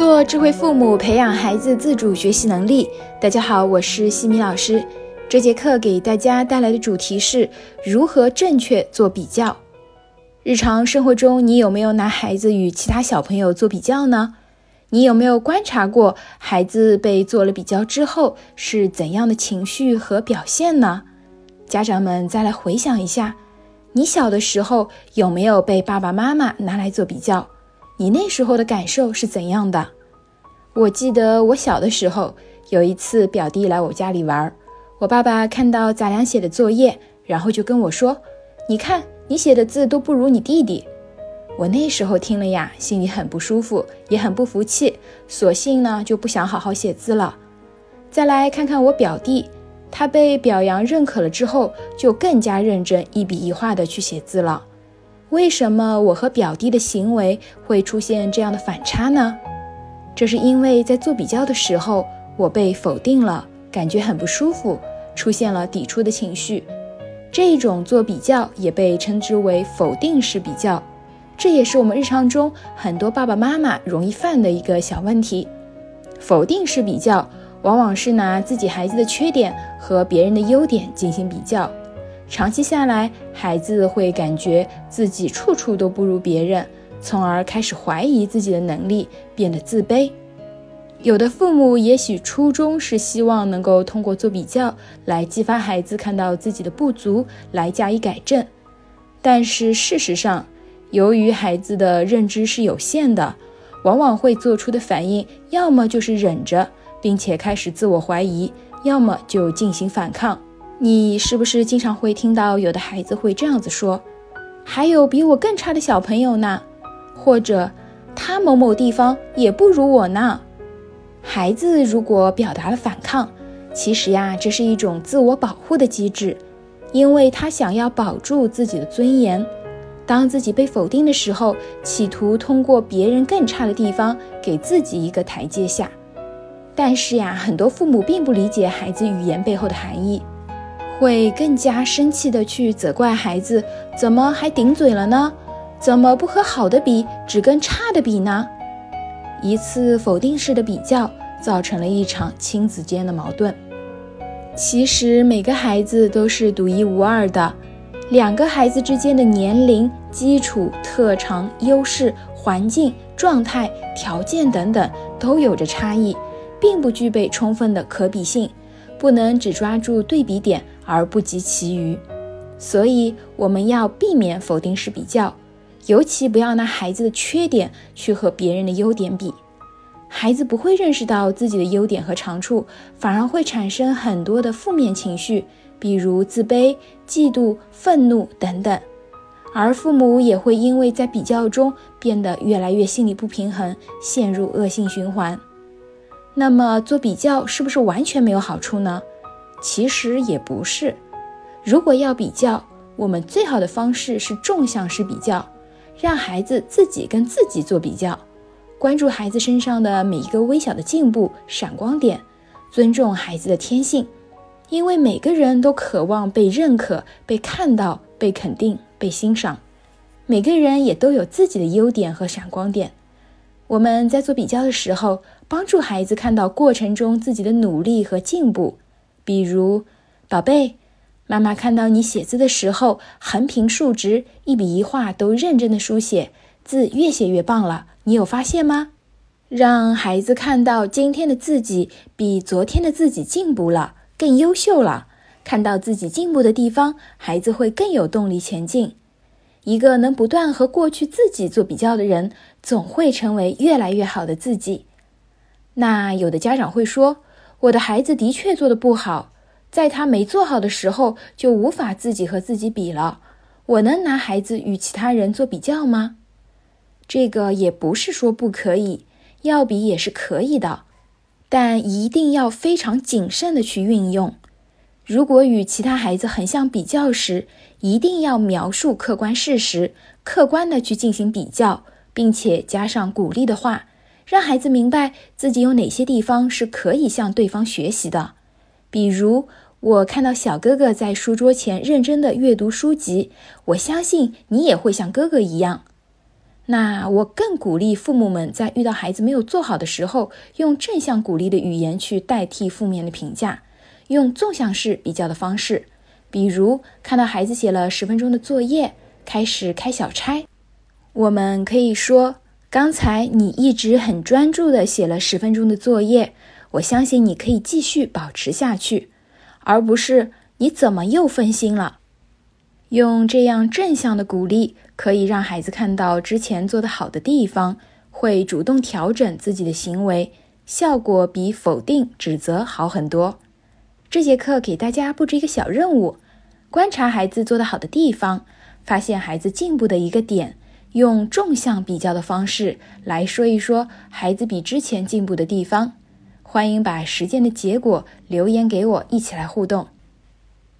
做智慧父母，培养孩子自主学习能力。大家好，我是西米老师。这节课给大家带来的主题是如何正确做比较。日常生活中，你有没有拿孩子与其他小朋友做比较呢？你有没有观察过孩子被做了比较之后是怎样的情绪和表现呢？家长们再来回想一下，你小的时候有没有被爸爸妈妈拿来做比较？你那时候的感受是怎样的？我记得我小的时候，有一次表弟来我家里玩，我爸爸看到咱俩写的作业，然后就跟我说：“你看，你写的字都不如你弟弟。”我那时候听了呀，心里很不舒服，也很不服气，索性呢就不想好好写字了。再来看看我表弟，他被表扬认可了之后，就更加认真，一笔一画的去写字了。为什么我和表弟的行为会出现这样的反差呢？这是因为在做比较的时候，我被否定了，感觉很不舒服，出现了抵触的情绪。这种做比较也被称之为否定式比较，这也是我们日常中很多爸爸妈妈容易犯的一个小问题。否定式比较往往是拿自己孩子的缺点和别人的优点进行比较。长期下来，孩子会感觉自己处处都不如别人，从而开始怀疑自己的能力，变得自卑。有的父母也许初衷是希望能够通过做比较来激发孩子看到自己的不足，来加以改正。但是事实上，由于孩子的认知是有限的，往往会做出的反应，要么就是忍着，并且开始自我怀疑，要么就进行反抗。你是不是经常会听到有的孩子会这样子说：“还有比我更差的小朋友呢？”或者“他某某地方也不如我呢？”孩子如果表达了反抗，其实呀，这是一种自我保护的机制，因为他想要保住自己的尊严。当自己被否定的时候，企图通过别人更差的地方给自己一个台阶下。但是呀，很多父母并不理解孩子语言背后的含义。会更加生气的去责怪孩子，怎么还顶嘴了呢？怎么不和好的比，只跟差的比呢？一次否定式的比较，造成了一场亲子间的矛盾。其实每个孩子都是独一无二的，两个孩子之间的年龄、基础、特长、优势、环境、状态、条件等等都有着差异，并不具备充分的可比性。不能只抓住对比点而不及其余，所以我们要避免否定式比较，尤其不要拿孩子的缺点去和别人的优点比。孩子不会认识到自己的优点和长处，反而会产生很多的负面情绪，比如自卑、嫉妒、愤怒等等。而父母也会因为在比较中变得越来越心理不平衡，陷入恶性循环。那么做比较是不是完全没有好处呢？其实也不是。如果要比较，我们最好的方式是纵向式比较，让孩子自己跟自己做比较，关注孩子身上的每一个微小的进步、闪光点，尊重孩子的天性，因为每个人都渴望被认可、被看到、被肯定、被欣赏，每个人也都有自己的优点和闪光点。我们在做比较的时候，帮助孩子看到过程中自己的努力和进步。比如，宝贝，妈妈看到你写字的时候，横平竖直，一笔一画都认真的书写，字越写越棒了。你有发现吗？让孩子看到今天的自己比昨天的自己进步了，更优秀了。看到自己进步的地方，孩子会更有动力前进。一个能不断和过去自己做比较的人，总会成为越来越好的自己。那有的家长会说：“我的孩子的确做的不好，在他没做好的时候，就无法自己和自己比了。我能拿孩子与其他人做比较吗？”这个也不是说不可以，要比也是可以的，但一定要非常谨慎的去运用。如果与其他孩子横向比较时，一定要描述客观事实，客观的去进行比较，并且加上鼓励的话，让孩子明白自己有哪些地方是可以向对方学习的。比如，我看到小哥哥在书桌前认真的阅读书籍，我相信你也会像哥哥一样。那我更鼓励父母们在遇到孩子没有做好的时候，用正向鼓励的语言去代替负面的评价，用纵向式比较的方式，比如看到孩子写了十分钟的作业，开始开小差，我们可以说：“刚才你一直很专注地写了十分钟的作业，我相信你可以继续保持下去。”而不是“你怎么又分心了”。用这样正向的鼓励。可以让孩子看到之前做得好的地方，会主动调整自己的行为，效果比否定、指责好很多。这节课给大家布置一个小任务：观察孩子做得好的地方，发现孩子进步的一个点，用纵向比较的方式来说一说孩子比之前进步的地方。欢迎把实践的结果留言给我，一起来互动。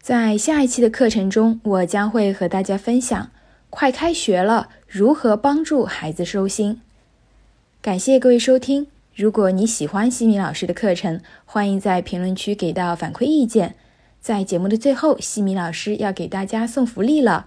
在下一期的课程中，我将会和大家分享。快开学了，如何帮助孩子收心？感谢各位收听。如果你喜欢西米老师的课程，欢迎在评论区给到反馈意见。在节目的最后，西米老师要给大家送福利了。